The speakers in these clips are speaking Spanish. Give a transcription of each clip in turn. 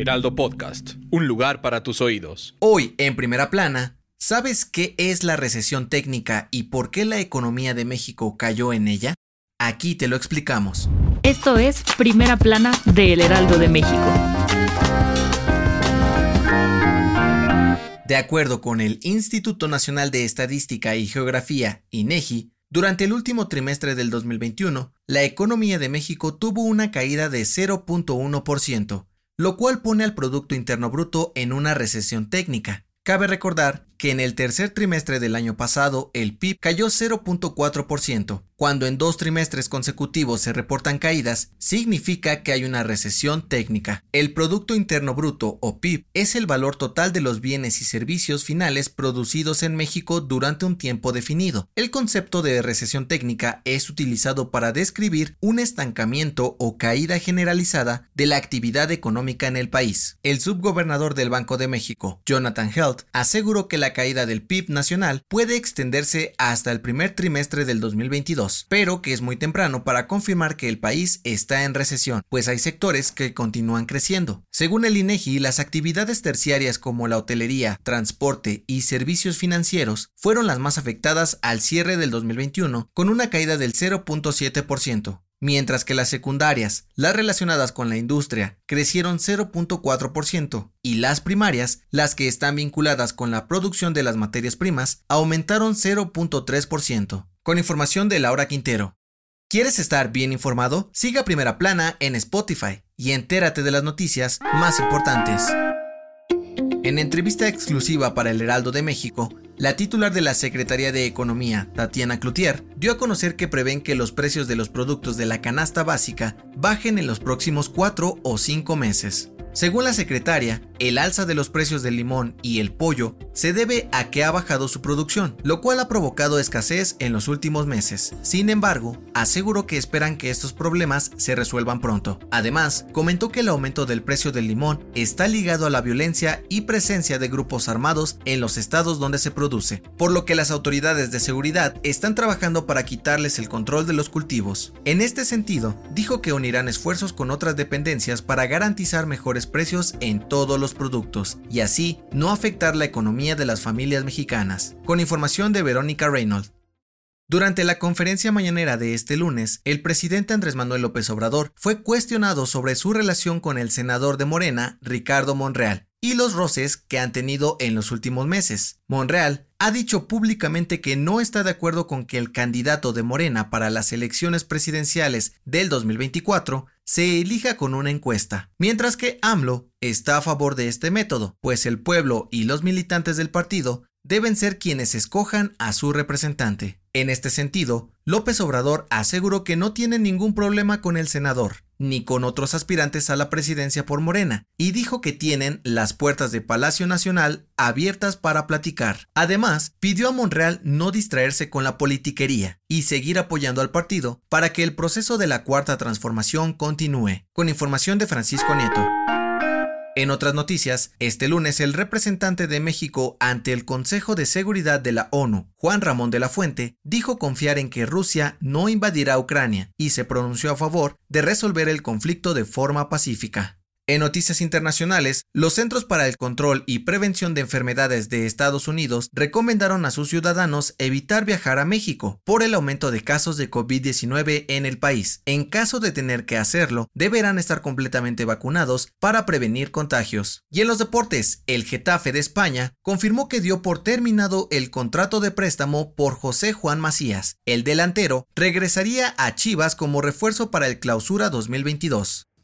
Heraldo Podcast, un lugar para tus oídos. Hoy, en primera plana, ¿sabes qué es la recesión técnica y por qué la economía de México cayó en ella? Aquí te lo explicamos. Esto es Primera Plana de El Heraldo de México. De acuerdo con el Instituto Nacional de Estadística y Geografía, INEGI, durante el último trimestre del 2021, la economía de México tuvo una caída de 0.1%, lo cual pone al Producto Interno Bruto en una recesión técnica. Cabe recordar que en el tercer trimestre del año pasado el PIB cayó 0.4%. Cuando en dos trimestres consecutivos se reportan caídas, significa que hay una recesión técnica. El Producto Interno Bruto o PIB es el valor total de los bienes y servicios finales producidos en México durante un tiempo definido. El concepto de recesión técnica es utilizado para describir un estancamiento o caída generalizada de la actividad económica en el país. El subgobernador del Banco de México, Jonathan Helt, aseguró que la caída del PIB nacional puede extenderse hasta el primer trimestre del 2022, pero que es muy temprano para confirmar que el país está en recesión, pues hay sectores que continúan creciendo. Según el INEGI, las actividades terciarias como la hotelería, transporte y servicios financieros fueron las más afectadas al cierre del 2021, con una caída del 0.7% mientras que las secundarias, las relacionadas con la industria, crecieron 0.4% y las primarias, las que están vinculadas con la producción de las materias primas, aumentaron 0.3%. Con información de Laura Quintero. ¿Quieres estar bien informado? Siga Primera Plana en Spotify y entérate de las noticias más importantes. En entrevista exclusiva para el Heraldo de México, la titular de la Secretaría de Economía, Tatiana Cloutier, dio a conocer que prevén que los precios de los productos de la canasta básica bajen en los próximos cuatro o cinco meses. Según la secretaria, el alza de los precios del limón y el pollo se debe a que ha bajado su producción, lo cual ha provocado escasez en los últimos meses. Sin embargo, aseguró que esperan que estos problemas se resuelvan pronto. Además, comentó que el aumento del precio del limón está ligado a la violencia y presencia de grupos armados en los estados donde se produce, por lo que las autoridades de seguridad están trabajando para quitarles el control de los cultivos. En este sentido, dijo que unirán esfuerzos con otras dependencias para garantizar mejores precios en todos los productos y así no afectar la economía de las familias mexicanas. Con información de Verónica Reynolds. Durante la conferencia mañanera de este lunes, el presidente Andrés Manuel López Obrador fue cuestionado sobre su relación con el senador de Morena, Ricardo Monreal, y los roces que han tenido en los últimos meses. Monreal ha dicho públicamente que no está de acuerdo con que el candidato de Morena para las elecciones presidenciales del 2024 se elija con una encuesta, mientras que AMLO está a favor de este método, pues el pueblo y los militantes del partido deben ser quienes escojan a su representante. En este sentido, López Obrador aseguró que no tiene ningún problema con el senador, ni con otros aspirantes a la presidencia por Morena, y dijo que tienen las puertas de Palacio Nacional abiertas para platicar. Además, pidió a Monreal no distraerse con la politiquería y seguir apoyando al partido para que el proceso de la cuarta transformación continúe. Con información de Francisco Nieto. En otras noticias, este lunes el representante de México ante el Consejo de Seguridad de la ONU, Juan Ramón de la Fuente, dijo confiar en que Rusia no invadirá Ucrania y se pronunció a favor de resolver el conflicto de forma pacífica. En noticias internacionales, los Centros para el Control y Prevención de Enfermedades de Estados Unidos recomendaron a sus ciudadanos evitar viajar a México por el aumento de casos de COVID-19 en el país. En caso de tener que hacerlo, deberán estar completamente vacunados para prevenir contagios. Y en los deportes, el Getafe de España confirmó que dio por terminado el contrato de préstamo por José Juan Macías. El delantero regresaría a Chivas como refuerzo para el Clausura 2022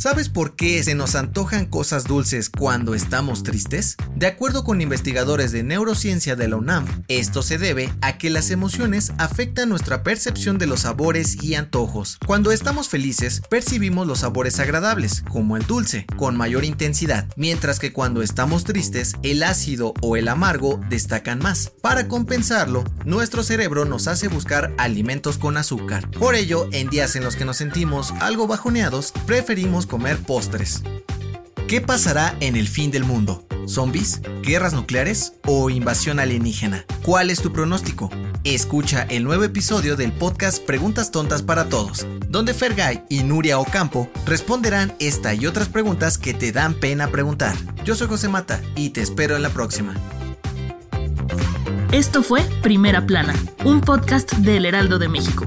¿Sabes por qué se nos antojan cosas dulces cuando estamos tristes? De acuerdo con investigadores de neurociencia de la UNAM, esto se debe a que las emociones afectan nuestra percepción de los sabores y antojos. Cuando estamos felices, percibimos los sabores agradables, como el dulce, con mayor intensidad, mientras que cuando estamos tristes, el ácido o el amargo destacan más. Para compensarlo, nuestro cerebro nos hace buscar alimentos con azúcar. Por ello, en días en los que nos sentimos algo bajoneados, preferimos comer postres. ¿Qué pasará en el fin del mundo? ¿Zombies? ¿Guerras nucleares? ¿O invasión alienígena? ¿Cuál es tu pronóstico? Escucha el nuevo episodio del podcast Preguntas Tontas para Todos, donde Fergay y Nuria Ocampo responderán esta y otras preguntas que te dan pena preguntar. Yo soy José Mata y te espero en la próxima. Esto fue Primera Plana, un podcast del Heraldo de México.